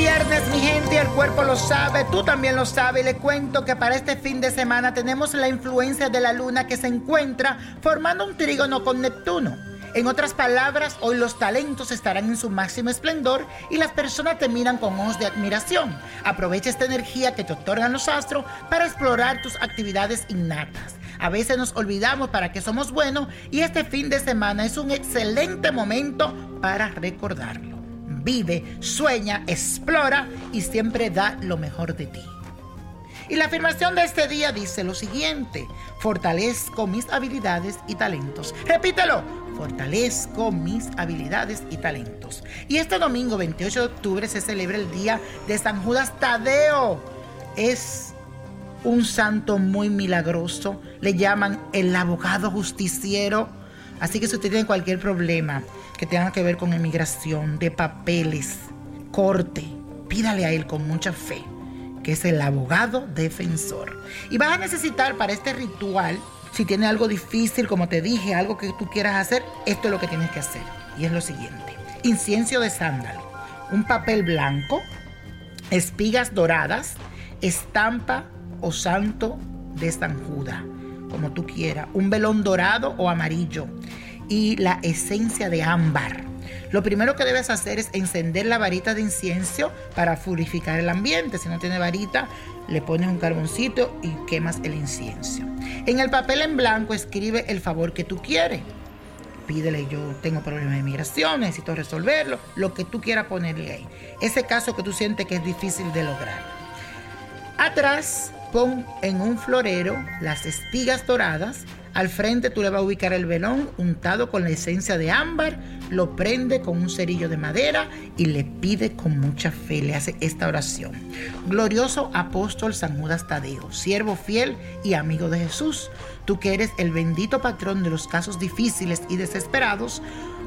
Viernes, mi gente, el cuerpo lo sabe, tú también lo sabes. Y le cuento que para este fin de semana tenemos la influencia de la luna que se encuentra formando un trígono con Neptuno. En otras palabras, hoy los talentos estarán en su máximo esplendor y las personas te miran con ojos de admiración. Aprovecha esta energía que te otorgan los astros para explorar tus actividades innatas. A veces nos olvidamos para qué somos buenos y este fin de semana es un excelente momento para recordarlo. Vive, sueña, explora y siempre da lo mejor de ti. Y la afirmación de este día dice lo siguiente, fortalezco mis habilidades y talentos. Repítelo, fortalezco mis habilidades y talentos. Y este domingo 28 de octubre se celebra el día de San Judas Tadeo. Es un santo muy milagroso, le llaman el abogado justiciero. Así que si usted tiene cualquier problema que tenga que ver con emigración, de papeles, corte, pídale a él con mucha fe que es el abogado defensor. Y vas a necesitar para este ritual, si tiene algo difícil, como te dije, algo que tú quieras hacer, esto es lo que tienes que hacer. Y es lo siguiente. Incienso de sándalo, un papel blanco, espigas doradas, estampa o santo de San como tú quieras, un velón dorado o amarillo y la esencia de ámbar. Lo primero que debes hacer es encender la varita de incienso para purificar el ambiente. Si no tiene varita, le pones un carboncito y quemas el incienso. En el papel en blanco escribe el favor que tú quieres. Pídele, yo tengo problemas de migración, necesito resolverlo, lo que tú quieras ponerle ahí. Ese caso que tú sientes que es difícil de lograr. Atrás, pon en un florero las espigas doradas. Al frente tú le vas a ubicar el velón untado con la esencia de ámbar, lo prende con un cerillo de madera y le pide con mucha fe, le hace esta oración. Glorioso apóstol San Judas Tadeo, siervo fiel y amigo de Jesús, tú que eres el bendito patrón de los casos difíciles y desesperados,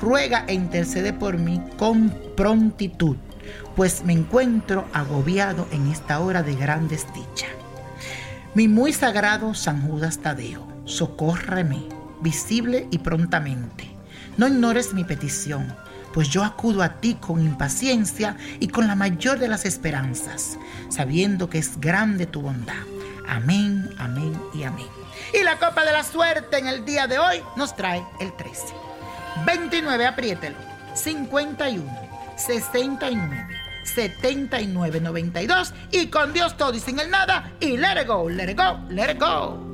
ruega e intercede por mí con prontitud, pues me encuentro agobiado en esta hora de gran desdicha. Mi muy sagrado San Judas Tadeo, socórreme, visible y prontamente. No ignores mi petición, pues yo acudo a ti con impaciencia y con la mayor de las esperanzas, sabiendo que es grande tu bondad. Amén, amén y amén. Y la copa de la suerte en el día de hoy nos trae el 13. 29, apriételo. 51, 69. 7992 y con Dios todo y sin el nada y let it go, let it go, let it go.